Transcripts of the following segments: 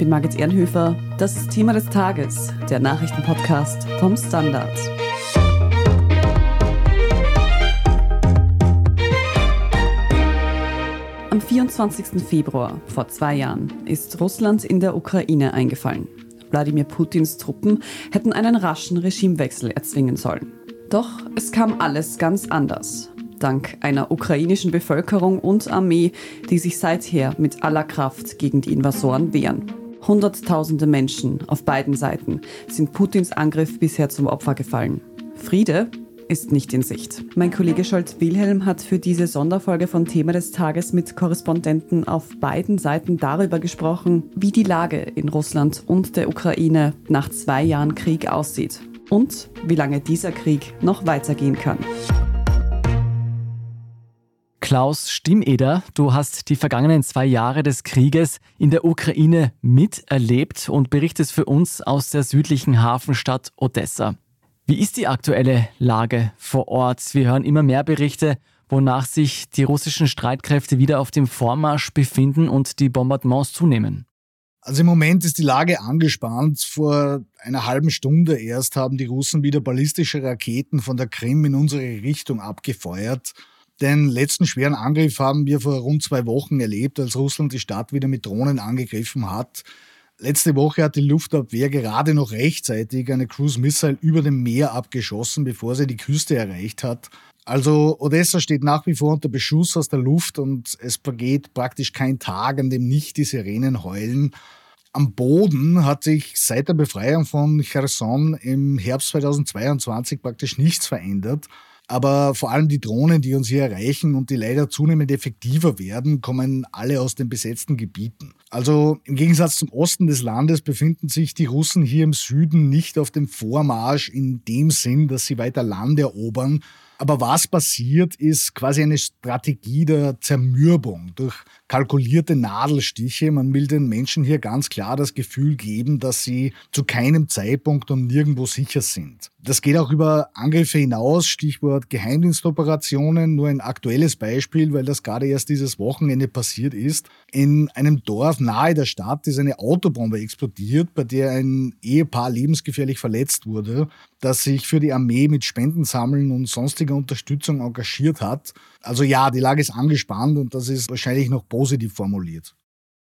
bin Margit Ehrenhöfer. Das Thema des Tages, der Nachrichtenpodcast vom Standard. Am 24. Februar vor zwei Jahren ist Russland in der Ukraine eingefallen. Wladimir Putins Truppen hätten einen raschen Regimewechsel erzwingen sollen. Doch es kam alles ganz anders. Dank einer ukrainischen Bevölkerung und Armee, die sich seither mit aller Kraft gegen die Invasoren wehren. Hunderttausende Menschen auf beiden Seiten sind Putins Angriff bisher zum Opfer gefallen. Friede ist nicht in Sicht. Mein Kollege Scholz Wilhelm hat für diese Sonderfolge von Thema des Tages mit Korrespondenten auf beiden Seiten darüber gesprochen, wie die Lage in Russland und der Ukraine nach zwei Jahren Krieg aussieht und wie lange dieser Krieg noch weitergehen kann. Klaus Stimmeder, du hast die vergangenen zwei Jahre des Krieges in der Ukraine miterlebt und berichtest für uns aus der südlichen Hafenstadt Odessa. Wie ist die aktuelle Lage vor Ort? Wir hören immer mehr Berichte, wonach sich die russischen Streitkräfte wieder auf dem Vormarsch befinden und die Bombardements zunehmen. Also im Moment ist die Lage angespannt. Vor einer halben Stunde erst haben die Russen wieder ballistische Raketen von der Krim in unsere Richtung abgefeuert. Den letzten schweren Angriff haben wir vor rund zwei Wochen erlebt, als Russland die Stadt wieder mit Drohnen angegriffen hat. Letzte Woche hat die Luftabwehr gerade noch rechtzeitig eine Cruise Missile über dem Meer abgeschossen, bevor sie die Küste erreicht hat. Also Odessa steht nach wie vor unter Beschuss aus der Luft und es vergeht praktisch kein Tag, an dem nicht die Sirenen heulen. Am Boden hat sich seit der Befreiung von Cherson im Herbst 2022 praktisch nichts verändert. Aber vor allem die Drohnen, die uns hier erreichen und die leider zunehmend effektiver werden, kommen alle aus den besetzten Gebieten. Also im Gegensatz zum Osten des Landes befinden sich die Russen hier im Süden nicht auf dem Vormarsch in dem Sinn, dass sie weiter Land erobern, aber was passiert, ist quasi eine Strategie der Zermürbung durch kalkulierte Nadelstiche. Man will den Menschen hier ganz klar das Gefühl geben, dass sie zu keinem Zeitpunkt und nirgendwo sicher sind. Das geht auch über Angriffe hinaus, Stichwort Geheimdienstoperationen. Nur ein aktuelles Beispiel, weil das gerade erst dieses Wochenende passiert ist. In einem Dorf nahe der Stadt ist eine Autobombe explodiert, bei der ein Ehepaar lebensgefährlich verletzt wurde, das sich für die Armee mit Spendensammeln und sonstiger Unterstützung engagiert hat. Also ja, die Lage ist angespannt und das ist wahrscheinlich noch positiv formuliert.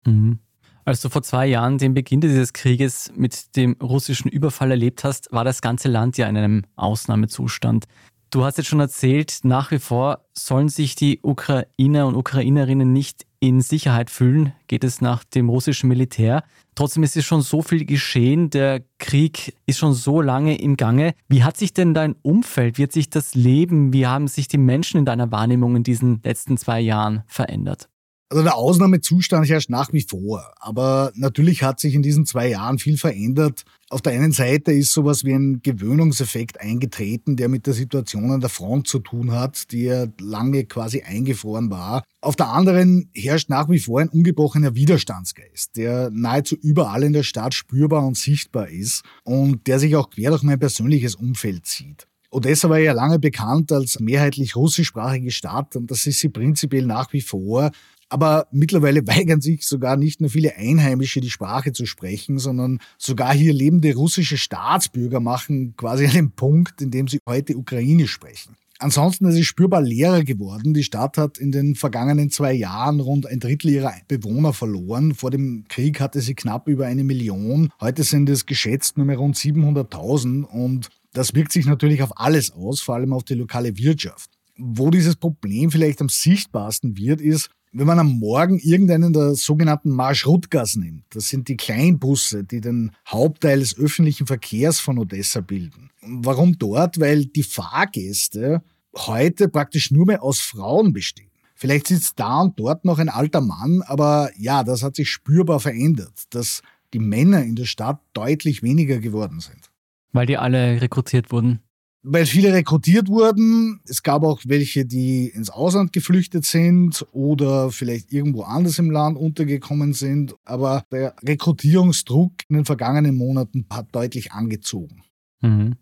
Mhm. Als du vor zwei Jahren den Beginn dieses Krieges mit dem russischen Überfall erlebt hast, war das ganze Land ja in einem Ausnahmezustand. Du hast jetzt schon erzählt, nach wie vor sollen sich die Ukrainer und Ukrainerinnen nicht in Sicherheit fühlen, geht es nach dem russischen Militär. Trotzdem ist es schon so viel geschehen, der Krieg ist schon so lange im Gange. Wie hat sich denn dein Umfeld, wie hat sich das Leben, wie haben sich die Menschen in deiner Wahrnehmung in diesen letzten zwei Jahren verändert? Also der Ausnahmezustand herrscht nach wie vor. Aber natürlich hat sich in diesen zwei Jahren viel verändert. Auf der einen Seite ist sowas wie ein Gewöhnungseffekt eingetreten, der mit der Situation an der Front zu tun hat, die ja lange quasi eingefroren war. Auf der anderen herrscht nach wie vor ein ungebrochener Widerstandsgeist, der nahezu überall in der Stadt spürbar und sichtbar ist und der sich auch quer durch mein persönliches Umfeld zieht. Odessa war ja lange bekannt als mehrheitlich russischsprachige Stadt und das ist sie prinzipiell nach wie vor. Aber mittlerweile weigern sich sogar nicht nur viele Einheimische, die Sprache zu sprechen, sondern sogar hier lebende russische Staatsbürger machen quasi einen Punkt, in dem sie heute Ukrainisch sprechen. Ansonsten ist es spürbar leerer geworden. Die Stadt hat in den vergangenen zwei Jahren rund ein Drittel ihrer Bewohner verloren. Vor dem Krieg hatte sie knapp über eine Million. Heute sind es geschätzt nur mehr rund 700.000 und das wirkt sich natürlich auf alles aus, vor allem auf die lokale Wirtschaft. Wo dieses Problem vielleicht am sichtbarsten wird, ist, wenn man am Morgen irgendeinen der sogenannten Marschrutgas nimmt, das sind die Kleinbusse, die den Hauptteil des öffentlichen Verkehrs von Odessa bilden. Warum dort? Weil die Fahrgäste heute praktisch nur mehr aus Frauen bestehen. Vielleicht sitzt da und dort noch ein alter Mann, aber ja, das hat sich spürbar verändert, dass die Männer in der Stadt deutlich weniger geworden sind. Weil die alle rekrutiert wurden weil viele rekrutiert wurden. Es gab auch welche, die ins Ausland geflüchtet sind oder vielleicht irgendwo anders im Land untergekommen sind. Aber der Rekrutierungsdruck in den vergangenen Monaten hat deutlich angezogen. Mhm.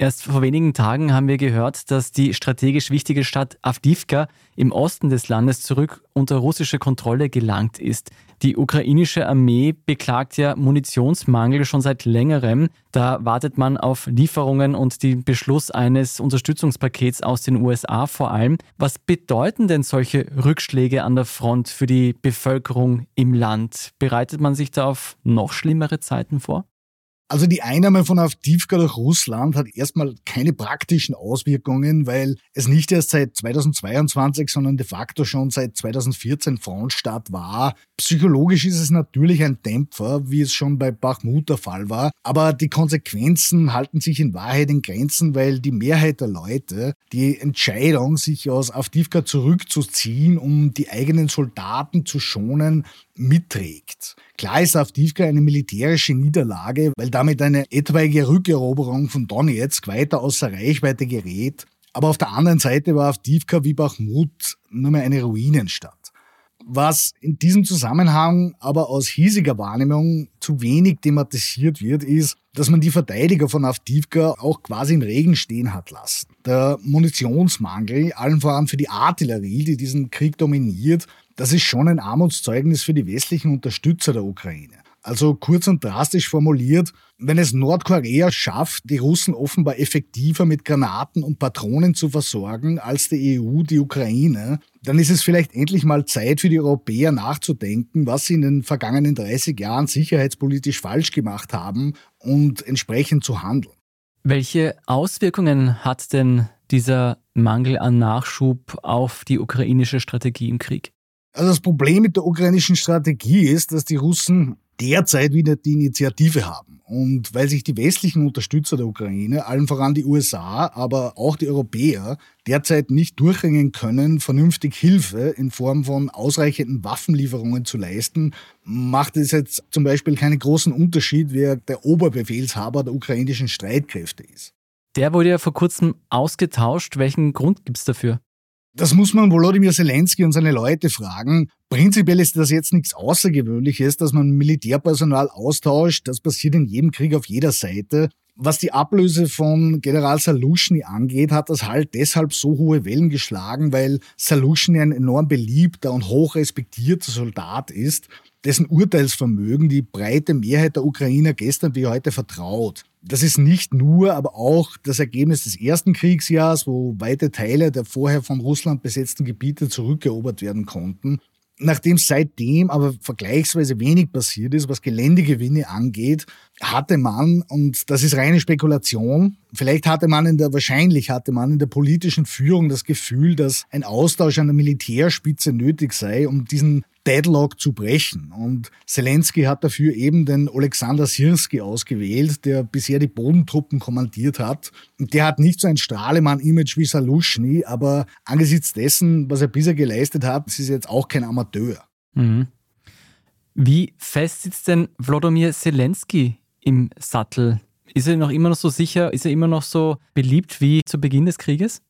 Erst vor wenigen Tagen haben wir gehört, dass die strategisch wichtige Stadt Avdivka im Osten des Landes zurück unter russische Kontrolle gelangt ist. Die ukrainische Armee beklagt ja Munitionsmangel schon seit längerem. Da wartet man auf Lieferungen und den Beschluss eines Unterstützungspakets aus den USA vor allem. Was bedeuten denn solche Rückschläge an der Front für die Bevölkerung im Land? Bereitet man sich da auf noch schlimmere Zeiten vor? Also die Einnahme von Avdivka durch Russland hat erstmal keine praktischen Auswirkungen, weil es nicht erst seit 2022, sondern de facto schon seit 2014 Frontstaat war. Psychologisch ist es natürlich ein Dämpfer, wie es schon bei Bachmut der Fall war, aber die Konsequenzen halten sich in Wahrheit in Grenzen, weil die Mehrheit der Leute die Entscheidung, sich aus Avdivka zurückzuziehen, um die eigenen Soldaten zu schonen, mitträgt. Klar ist Avdivka eine militärische Niederlage, weil damit eine etwaige Rückeroberung von Donetsk weiter außer Reichweite gerät. Aber auf der anderen Seite war Avdivka wie Bachmut nur mehr eine Ruinenstadt. Was in diesem Zusammenhang aber aus hiesiger Wahrnehmung zu wenig thematisiert wird, ist, dass man die Verteidiger von Avdivka auch quasi im Regen stehen hat lassen. Der Munitionsmangel, allen voran für die Artillerie, die diesen Krieg dominiert, das ist schon ein Armutszeugnis für die westlichen Unterstützer der Ukraine. Also kurz und drastisch formuliert, wenn es Nordkorea schafft, die Russen offenbar effektiver mit Granaten und Patronen zu versorgen als die EU die Ukraine, dann ist es vielleicht endlich mal Zeit für die Europäer nachzudenken, was sie in den vergangenen 30 Jahren sicherheitspolitisch falsch gemacht haben und entsprechend zu handeln. Welche Auswirkungen hat denn dieser Mangel an Nachschub auf die ukrainische Strategie im Krieg? Also das Problem mit der ukrainischen Strategie ist, dass die Russen derzeit wieder die Initiative haben. Und weil sich die westlichen Unterstützer der Ukraine, allen voran die USA, aber auch die Europäer, derzeit nicht durchringen können, vernünftig Hilfe in Form von ausreichenden Waffenlieferungen zu leisten, macht es jetzt zum Beispiel keinen großen Unterschied, wer der Oberbefehlshaber der ukrainischen Streitkräfte ist. Der wurde ja vor kurzem ausgetauscht. Welchen Grund gibt es dafür? Das muss man Volodymyr Zelensky und seine Leute fragen. Prinzipiell ist das jetzt nichts Außergewöhnliches, dass man Militärpersonal austauscht. Das passiert in jedem Krieg auf jeder Seite. Was die Ablöse von General Salushny angeht, hat das halt deshalb so hohe Wellen geschlagen, weil Salushny ein enorm beliebter und hoch respektierter Soldat ist dessen Urteilsvermögen die breite Mehrheit der Ukrainer gestern wie heute vertraut. Das ist nicht nur, aber auch das Ergebnis des ersten Kriegsjahres, wo weite Teile der vorher von Russland besetzten Gebiete zurückerobert werden konnten. Nachdem seitdem aber vergleichsweise wenig passiert ist, was Geländegewinne angeht, hatte man, und das ist reine Spekulation, vielleicht hatte man in der, wahrscheinlich hatte man in der politischen Führung das Gefühl, dass ein Austausch an der Militärspitze nötig sei, um diesen Deadlock zu brechen. Und Zelensky hat dafür eben den Alexander Sirski ausgewählt, der bisher die Bodentruppen kommandiert hat. Und der hat nicht so ein Strahlemann-Image wie Salushny, aber angesichts dessen, was er bisher geleistet hat, ist er jetzt auch kein Amateur. Mhm. Wie fest sitzt denn Wladimir Zelensky im Sattel? Ist er noch immer noch so sicher? Ist er immer noch so beliebt wie zu Beginn des Krieges?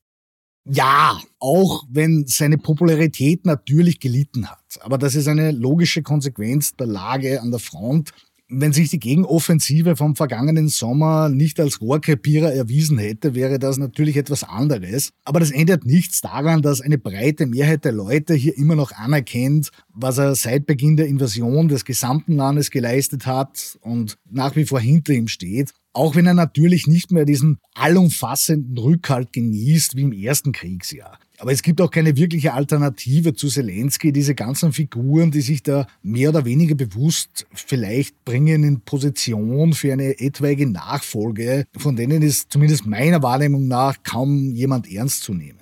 Ja, auch wenn seine Popularität natürlich gelitten hat. Aber das ist eine logische Konsequenz der Lage an der Front. Wenn sich die Gegenoffensive vom vergangenen Sommer nicht als Rohrkrepierer erwiesen hätte, wäre das natürlich etwas anderes. Aber das ändert nichts daran, dass eine breite Mehrheit der Leute hier immer noch anerkennt, was er seit Beginn der Invasion des gesamten Landes geleistet hat und nach wie vor hinter ihm steht. Auch wenn er natürlich nicht mehr diesen allumfassenden Rückhalt genießt wie im ersten Kriegsjahr. Aber es gibt auch keine wirkliche Alternative zu Zelensky. Diese ganzen Figuren, die sich da mehr oder weniger bewusst vielleicht bringen in Position für eine etwaige Nachfolge, von denen ist zumindest meiner Wahrnehmung nach kaum jemand ernst zu nehmen.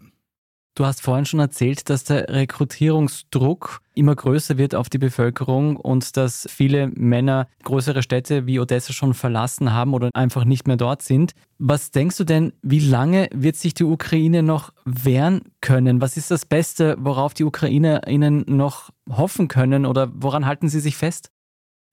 Du hast vorhin schon erzählt, dass der Rekrutierungsdruck immer größer wird auf die Bevölkerung und dass viele Männer größere Städte wie Odessa schon verlassen haben oder einfach nicht mehr dort sind. Was denkst du denn, wie lange wird sich die Ukraine noch wehren können? Was ist das Beste, worauf die Ukrainerinnen noch hoffen können oder woran halten sie sich fest?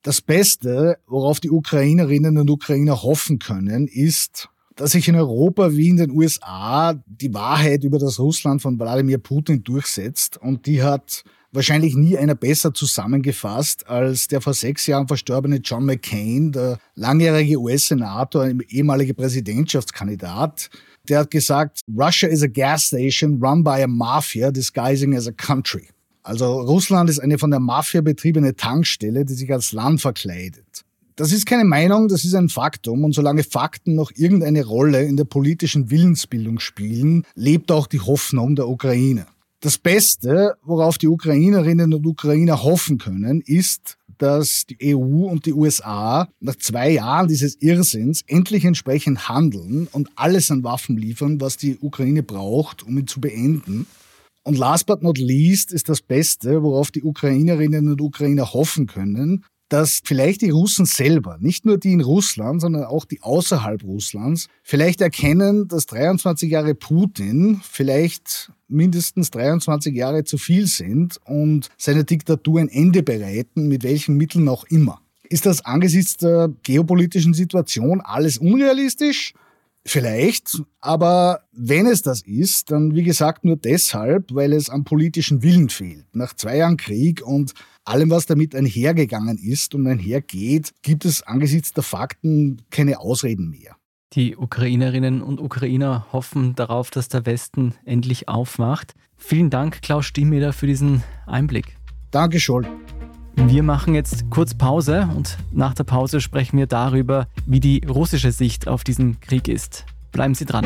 Das Beste, worauf die Ukrainerinnen und Ukrainer hoffen können, ist, dass sich in Europa wie in den USA die Wahrheit über das Russland von Wladimir Putin durchsetzt. Und die hat wahrscheinlich nie einer besser zusammengefasst als der vor sechs Jahren verstorbene John McCain, der langjährige US-Senator, ehemalige Präsidentschaftskandidat. Der hat gesagt, Russia is a gas station run by a mafia disguising as a country. Also Russland ist eine von der Mafia betriebene Tankstelle, die sich als Land verkleidet. Das ist keine Meinung, das ist ein Faktum. Und solange Fakten noch irgendeine Rolle in der politischen Willensbildung spielen, lebt auch die Hoffnung der Ukraine. Das Beste, worauf die Ukrainerinnen und Ukrainer hoffen können, ist, dass die EU und die USA nach zwei Jahren dieses Irrsinns endlich entsprechend handeln und alles an Waffen liefern, was die Ukraine braucht, um ihn zu beenden. Und last but not least ist das Beste, worauf die Ukrainerinnen und Ukrainer hoffen können, dass vielleicht die Russen selber, nicht nur die in Russland, sondern auch die außerhalb Russlands, vielleicht erkennen, dass 23 Jahre Putin vielleicht mindestens 23 Jahre zu viel sind und seine Diktatur ein Ende bereiten, mit welchen Mitteln auch immer. Ist das angesichts der geopolitischen Situation alles unrealistisch? Vielleicht, aber wenn es das ist, dann wie gesagt nur deshalb, weil es am politischen Willen fehlt. Nach zwei Jahren Krieg und allem, was damit einhergegangen ist und einhergeht, gibt es angesichts der Fakten keine Ausreden mehr. Die Ukrainerinnen und Ukrainer hoffen darauf, dass der Westen endlich aufwacht. Vielen Dank, Klaus Stimmeder, für diesen Einblick. Danke, Scholl. Wir machen jetzt kurz Pause und nach der Pause sprechen wir darüber, wie die russische Sicht auf diesen Krieg ist. Bleiben Sie dran.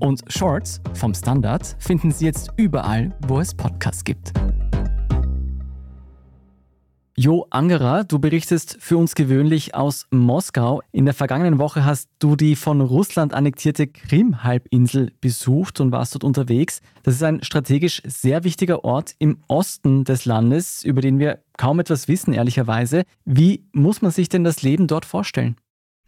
Und Shorts vom Standard finden Sie jetzt überall, wo es Podcasts gibt. Jo Angerer, du berichtest für uns gewöhnlich aus Moskau. In der vergangenen Woche hast du die von Russland annektierte Krim-Halbinsel besucht und warst dort unterwegs. Das ist ein strategisch sehr wichtiger Ort im Osten des Landes, über den wir kaum etwas wissen, ehrlicherweise. Wie muss man sich denn das Leben dort vorstellen?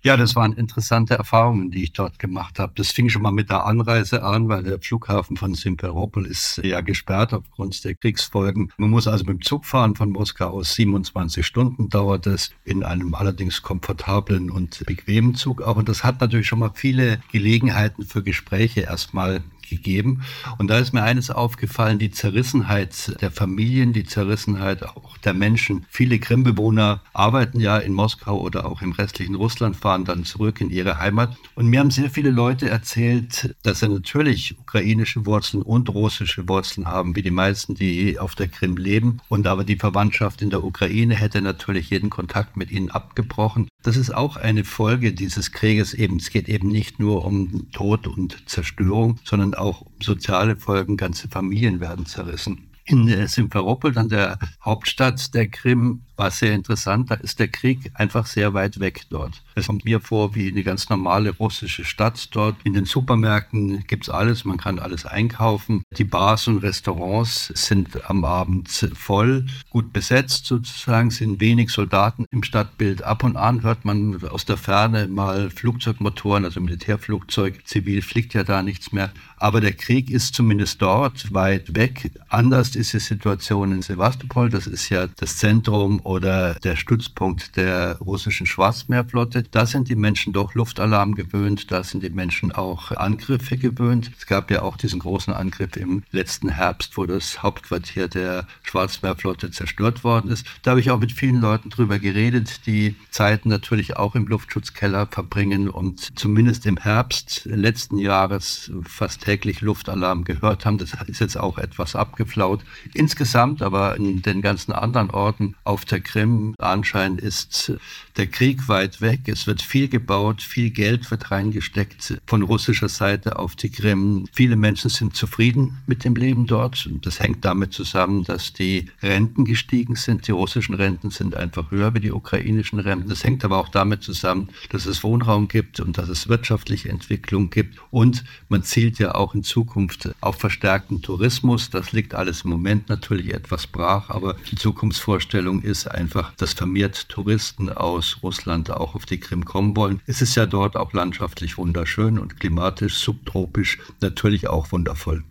Ja, das waren interessante Erfahrungen, die ich dort gemacht habe. Das fing schon mal mit der Anreise an, weil der Flughafen von Simferopol ist ja gesperrt aufgrund der Kriegsfolgen. Man muss also mit dem Zug fahren von Moskau aus 27 Stunden dauert es in einem allerdings komfortablen und bequemen Zug auch. Und das hat natürlich schon mal viele Gelegenheiten für Gespräche erstmal gegeben. Und da ist mir eines aufgefallen, die Zerrissenheit der Familien, die Zerrissenheit auch der Menschen. Viele Krimbewohner arbeiten ja in Moskau oder auch im restlichen Russland, fahren dann zurück in ihre Heimat. Und mir haben sehr viele Leute erzählt, dass sie natürlich ukrainische Wurzeln und russische Wurzeln haben, wie die meisten, die auf der Krim leben. Und aber die Verwandtschaft in der Ukraine hätte natürlich jeden Kontakt mit ihnen abgebrochen. Das ist auch eine Folge dieses Krieges eben. Es geht eben nicht nur um Tod und Zerstörung, sondern auch soziale Folgen. Ganze Familien werden zerrissen. In Simferopol, an der Hauptstadt der Krim, war sehr interessant. Da ist der Krieg einfach sehr weit weg dort. Es kommt mir vor wie eine ganz normale russische Stadt dort. In den Supermärkten gibt's alles, man kann alles einkaufen. Die Bars und Restaurants sind am Abend voll, gut besetzt sozusagen, sind wenig Soldaten im Stadtbild. Ab und an hört man aus der Ferne mal Flugzeugmotoren, also Militärflugzeug. Zivil fliegt ja da nichts mehr. Aber der Krieg ist zumindest dort weit weg. Anders ist die Situation in Sevastopol. Das ist ja das Zentrum oder der Stützpunkt der russischen Schwarzmeerflotte. Da sind die Menschen doch Luftalarm gewöhnt, da sind die Menschen auch Angriffe gewöhnt. Es gab ja auch diesen großen Angriff im letzten Herbst, wo das Hauptquartier der Schwarzmeerflotte zerstört worden ist. Da habe ich auch mit vielen Leuten drüber geredet, die Zeiten natürlich auch im Luftschutzkeller verbringen und zumindest im Herbst letzten Jahres fast täglich Luftalarm gehört haben. Das ist jetzt auch etwas abgeflaut. Insgesamt aber in den ganzen anderen Orten auf der Krim anscheinend ist der Krieg weit weg. Es wird viel gebaut, viel Geld wird reingesteckt von russischer Seite auf die Krim. Viele Menschen sind zufrieden mit dem Leben dort. Das hängt damit zusammen, dass die Renten gestiegen sind. Die russischen Renten sind einfach höher wie die ukrainischen Renten. Das hängt aber auch damit zusammen, dass es Wohnraum gibt und dass es wirtschaftliche Entwicklung gibt. Und man zielt ja auch in Zukunft auf verstärkten Tourismus. Das liegt alles im Moment natürlich etwas brach, aber die Zukunftsvorstellung ist einfach, dass vermehrt Touristen aus Russland auch auf die Krim kommen wollen. Es ist ja dort auch landschaftlich wunderschön und klimatisch, subtropisch natürlich auch wundervoll.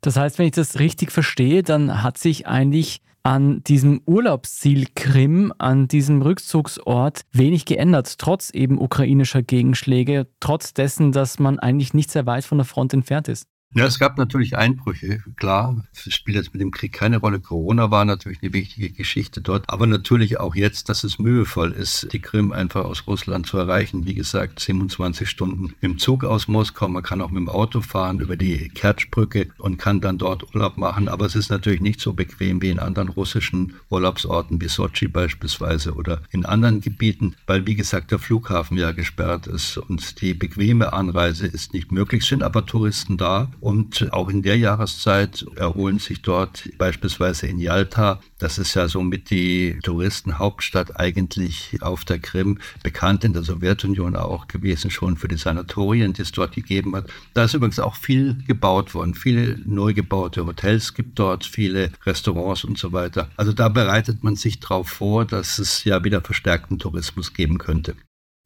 Das heißt, wenn ich das richtig verstehe, dann hat sich eigentlich an diesem Urlaubsziel Krim, an diesem Rückzugsort wenig geändert, trotz eben ukrainischer Gegenschläge, trotz dessen, dass man eigentlich nicht sehr weit von der Front entfernt ist. Ja, es gab natürlich Einbrüche, klar. Es spielt jetzt mit dem Krieg keine Rolle. Corona war natürlich eine wichtige Geschichte dort. Aber natürlich auch jetzt, dass es mühevoll ist, die Krim einfach aus Russland zu erreichen. Wie gesagt, 27 Stunden im Zug aus Moskau. Man kann auch mit dem Auto fahren über die Kertschbrücke und kann dann dort Urlaub machen. Aber es ist natürlich nicht so bequem wie in anderen russischen Urlaubsorten, wie Sochi beispielsweise oder in anderen Gebieten, weil, wie gesagt, der Flughafen ja gesperrt ist und die bequeme Anreise ist nicht möglich. Sind aber Touristen da und auch in der Jahreszeit erholen sich dort beispielsweise in Yalta, das ist ja somit die Touristenhauptstadt eigentlich auf der Krim, bekannt in der Sowjetunion auch gewesen schon für die Sanatorien, die es dort gegeben hat. Da ist übrigens auch viel gebaut worden, viele neu gebaute Hotels gibt dort, viele Restaurants und so weiter. Also da bereitet man sich darauf vor, dass es ja wieder verstärkten Tourismus geben könnte.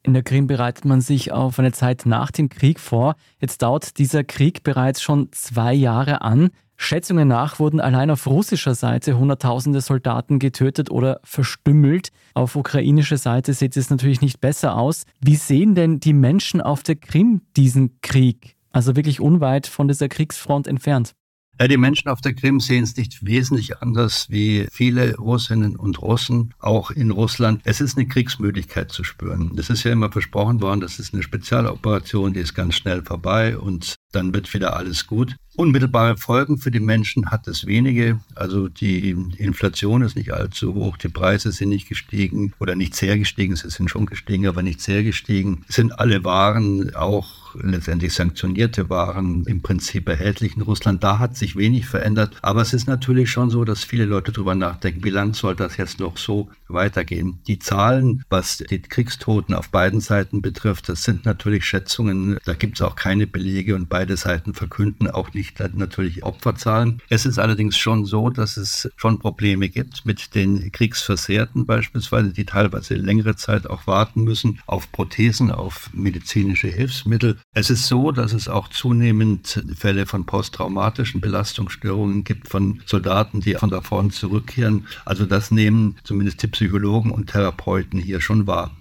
In der Krim bereitet man sich auf eine Zeit nach dem Krieg vor. Jetzt dauert dieser Krieg bereits schon zwei Jahre an. Schätzungen nach wurden allein auf russischer Seite Hunderttausende Soldaten getötet oder verstümmelt. Auf ukrainischer Seite sieht es natürlich nicht besser aus. Wie sehen denn die Menschen auf der Krim diesen Krieg? Also wirklich unweit von dieser Kriegsfront entfernt. Ja, die Menschen auf der Krim sehen es nicht wesentlich anders wie viele Russinnen und Russen, auch in Russland. Es ist eine Kriegsmüdigkeit zu spüren. Es ist ja immer versprochen worden, das ist eine Spezialoperation, die ist ganz schnell vorbei und dann wird wieder alles gut. Unmittelbare Folgen für die Menschen hat es wenige. Also die Inflation ist nicht allzu hoch, die Preise sind nicht gestiegen oder nicht sehr gestiegen, sie sind schon gestiegen, aber nicht sehr gestiegen. Es sind alle Waren, auch letztendlich sanktionierte Waren, im Prinzip erhältlich in Russland. Da hat sich wenig verändert. Aber es ist natürlich schon so, dass viele Leute darüber nachdenken, wie lange soll das jetzt noch so weitergehen. Die Zahlen, was die Kriegstoten auf beiden Seiten betrifft, das sind natürlich Schätzungen. Da gibt es auch keine Belege und beide Seiten verkünden auch nicht natürlich Opferzahlen. Es ist allerdings schon so, dass es schon Probleme gibt mit den Kriegsversehrten beispielsweise, die teilweise längere Zeit auch warten müssen auf Prothesen, auf medizinische Hilfsmittel. Es ist so, dass es auch zunehmend Fälle von posttraumatischen Belastungsstörungen gibt von Soldaten, die von der Front zurückkehren. Also das nehmen zumindest die Psychologen und Therapeuten hier schon wahr.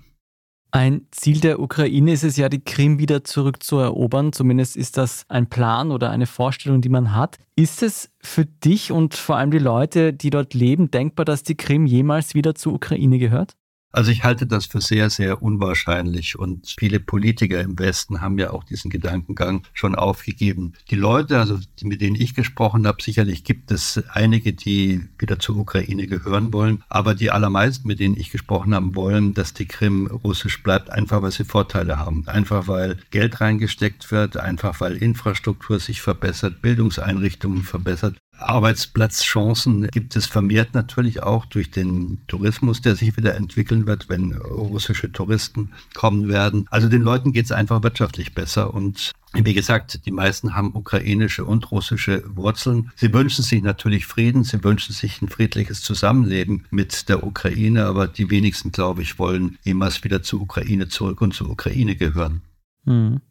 Ein Ziel der Ukraine ist es ja, die Krim wieder zurückzuerobern. Zumindest ist das ein Plan oder eine Vorstellung, die man hat. Ist es für dich und vor allem die Leute, die dort leben, denkbar, dass die Krim jemals wieder zur Ukraine gehört? Also ich halte das für sehr, sehr unwahrscheinlich und viele Politiker im Westen haben ja auch diesen Gedankengang schon aufgegeben. Die Leute, also die, mit denen ich gesprochen habe, sicherlich gibt es einige, die wieder zur Ukraine gehören wollen, aber die allermeisten, mit denen ich gesprochen habe, wollen, dass die Krim russisch bleibt, einfach weil sie Vorteile haben, einfach weil Geld reingesteckt wird, einfach weil Infrastruktur sich verbessert, Bildungseinrichtungen verbessert Arbeitsplatzchancen gibt es vermehrt natürlich auch durch den Tourismus, der sich wieder entwickeln wird, wenn russische Touristen kommen werden. Also den Leuten geht es einfach wirtschaftlich besser und wie gesagt, die meisten haben ukrainische und russische Wurzeln. Sie wünschen sich natürlich Frieden, sie wünschen sich ein friedliches Zusammenleben mit der Ukraine, aber die wenigsten, glaube ich, wollen jemals wieder zur Ukraine zurück und zur Ukraine gehören. Hm.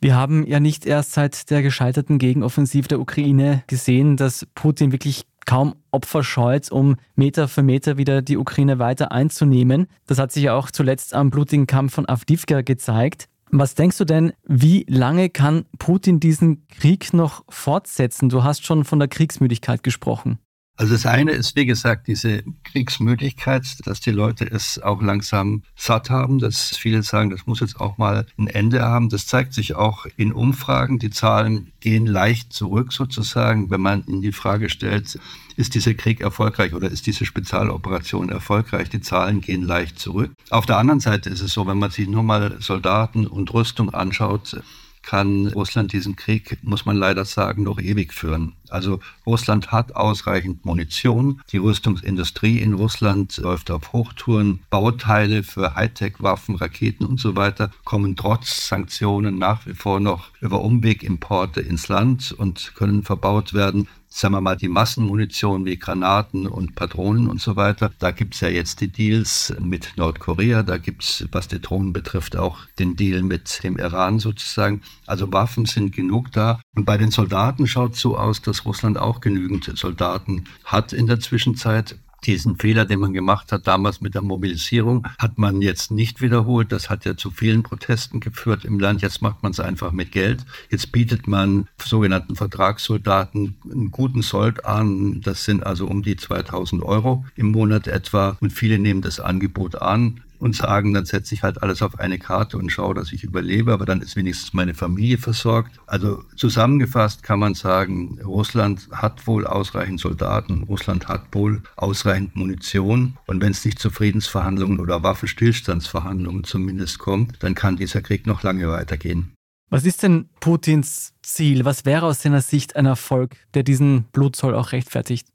Wir haben ja nicht erst seit der gescheiterten Gegenoffensive der Ukraine gesehen, dass Putin wirklich kaum Opfer scheut, um Meter für Meter wieder die Ukraine weiter einzunehmen. Das hat sich ja auch zuletzt am blutigen Kampf von Avdivka gezeigt. Was denkst du denn, wie lange kann Putin diesen Krieg noch fortsetzen? Du hast schon von der Kriegsmüdigkeit gesprochen. Also das eine ist, wie gesagt, diese Kriegsmüdigkeit, dass die Leute es auch langsam satt haben, dass viele sagen, das muss jetzt auch mal ein Ende haben. Das zeigt sich auch in Umfragen. Die Zahlen gehen leicht zurück sozusagen, wenn man in die Frage stellt, ist dieser Krieg erfolgreich oder ist diese Spezialoperation erfolgreich? Die Zahlen gehen leicht zurück. Auf der anderen Seite ist es so, wenn man sich nur mal Soldaten und Rüstung anschaut, kann Russland diesen Krieg, muss man leider sagen, noch ewig führen. Also Russland hat ausreichend Munition. Die Rüstungsindustrie in Russland läuft auf Hochtouren. Bauteile für Hightech-Waffen, Raketen und so weiter kommen trotz Sanktionen nach wie vor noch über Umwegimporte ins Land und können verbaut werden sagen wir mal, die Massenmunition wie Granaten und Patronen und so weiter. Da gibt es ja jetzt die Deals mit Nordkorea, da gibt es, was die Drohnen betrifft, auch den Deal mit dem Iran sozusagen. Also Waffen sind genug da. Und bei den Soldaten schaut es so aus, dass Russland auch genügend Soldaten hat in der Zwischenzeit. Diesen Fehler, den man gemacht hat damals mit der Mobilisierung, hat man jetzt nicht wiederholt. Das hat ja zu vielen Protesten geführt im Land. Jetzt macht man es einfach mit Geld. Jetzt bietet man sogenannten Vertragssoldaten einen guten Sold an. Das sind also um die 2000 Euro im Monat etwa. Und viele nehmen das Angebot an und sagen, dann setze ich halt alles auf eine Karte und schaue, dass ich überlebe, aber dann ist wenigstens meine Familie versorgt. Also zusammengefasst kann man sagen, Russland hat wohl ausreichend Soldaten, Russland hat wohl ausreichend Munition und wenn es nicht zu Friedensverhandlungen oder Waffenstillstandsverhandlungen zumindest kommt, dann kann dieser Krieg noch lange weitergehen. Was ist denn Putins Ziel? Was wäre aus seiner Sicht ein Erfolg, der diesen Blutzoll auch rechtfertigt?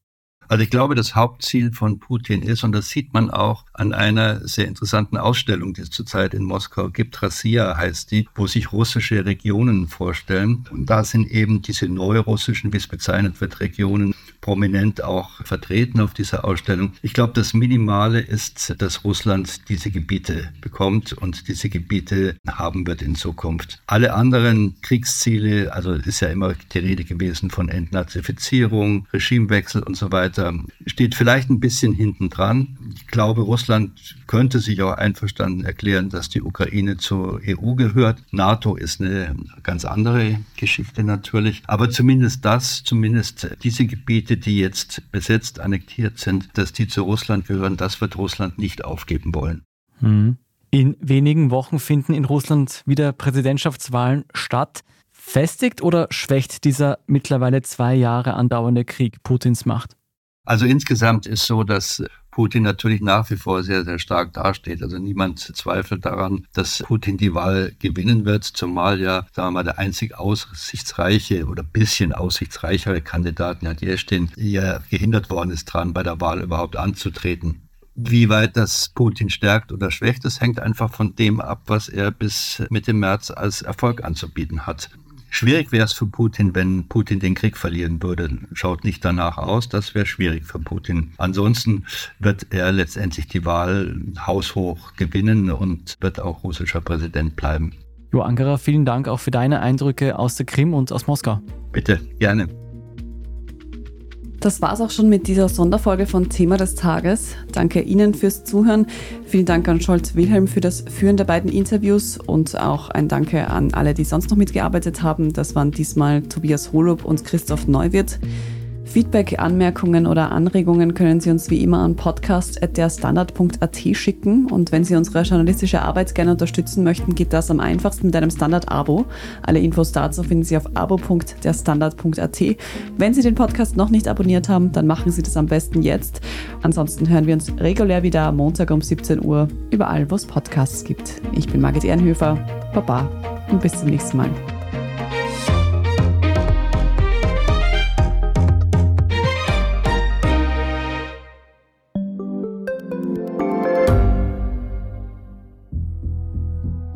Also ich glaube, das Hauptziel von Putin ist, und das sieht man auch an einer sehr interessanten Ausstellung, die es zurzeit in Moskau gibt, Rassia heißt die, wo sich russische Regionen vorstellen. Und da sind eben diese neurussischen, wie es bezeichnet wird, Regionen prominent auch vertreten auf dieser Ausstellung. Ich glaube, das Minimale ist, dass Russland diese Gebiete bekommt und diese Gebiete haben wird in Zukunft. Alle anderen Kriegsziele, also ist ja immer die Rede gewesen von Entnazifizierung, Regimewechsel und so weiter, steht vielleicht ein bisschen hinten dran. Ich glaube, Russland könnte sich auch einverstanden erklären, dass die Ukraine zur EU gehört. NATO ist eine ganz andere Geschichte natürlich. Aber zumindest das, zumindest diese Gebiete, die jetzt besetzt, annektiert sind, dass die zu Russland gehören, das wird Russland nicht aufgeben wollen. Hm. In wenigen Wochen finden in Russland wieder Präsidentschaftswahlen statt. Festigt oder schwächt dieser mittlerweile zwei Jahre andauernde Krieg Putins Macht? Also insgesamt ist so, dass Putin natürlich nach wie vor sehr, sehr stark dasteht. Also niemand zweifelt daran, dass Putin die Wahl gewinnen wird, zumal ja, sagen wir mal, der einzig aussichtsreiche oder bisschen aussichtsreichere Kandidat, Nadjestin, ja gehindert worden ist dran, bei der Wahl überhaupt anzutreten. Wie weit das Putin stärkt oder schwächt, das hängt einfach von dem ab, was er bis Mitte März als Erfolg anzubieten hat. Schwierig wäre es für Putin, wenn Putin den Krieg verlieren würde. Schaut nicht danach aus, das wäre schwierig für Putin. Ansonsten wird er letztendlich die Wahl haushoch gewinnen und wird auch russischer Präsident bleiben. Jo Ankara, vielen Dank auch für deine Eindrücke aus der Krim und aus Moskau. Bitte, gerne. Das war's auch schon mit dieser Sonderfolge von Thema des Tages. Danke Ihnen fürs Zuhören. Vielen Dank an Scholz Wilhelm für das Führen der beiden Interviews und auch ein Danke an alle, die sonst noch mitgearbeitet haben. Das waren diesmal Tobias Holub und Christoph Neuwirth. Feedback, Anmerkungen oder Anregungen können Sie uns wie immer an podcast.derstandard.at schicken. Und wenn Sie unsere journalistische Arbeit gerne unterstützen möchten, geht das am einfachsten mit einem Standard-Abo. Alle Infos dazu finden Sie auf abo.derstandard.at. Wenn Sie den Podcast noch nicht abonniert haben, dann machen Sie das am besten jetzt. Ansonsten hören wir uns regulär wieder am Montag um 17 Uhr überall, wo es Podcasts gibt. Ich bin Margit Ehrenhöfer. Baba und bis zum nächsten Mal.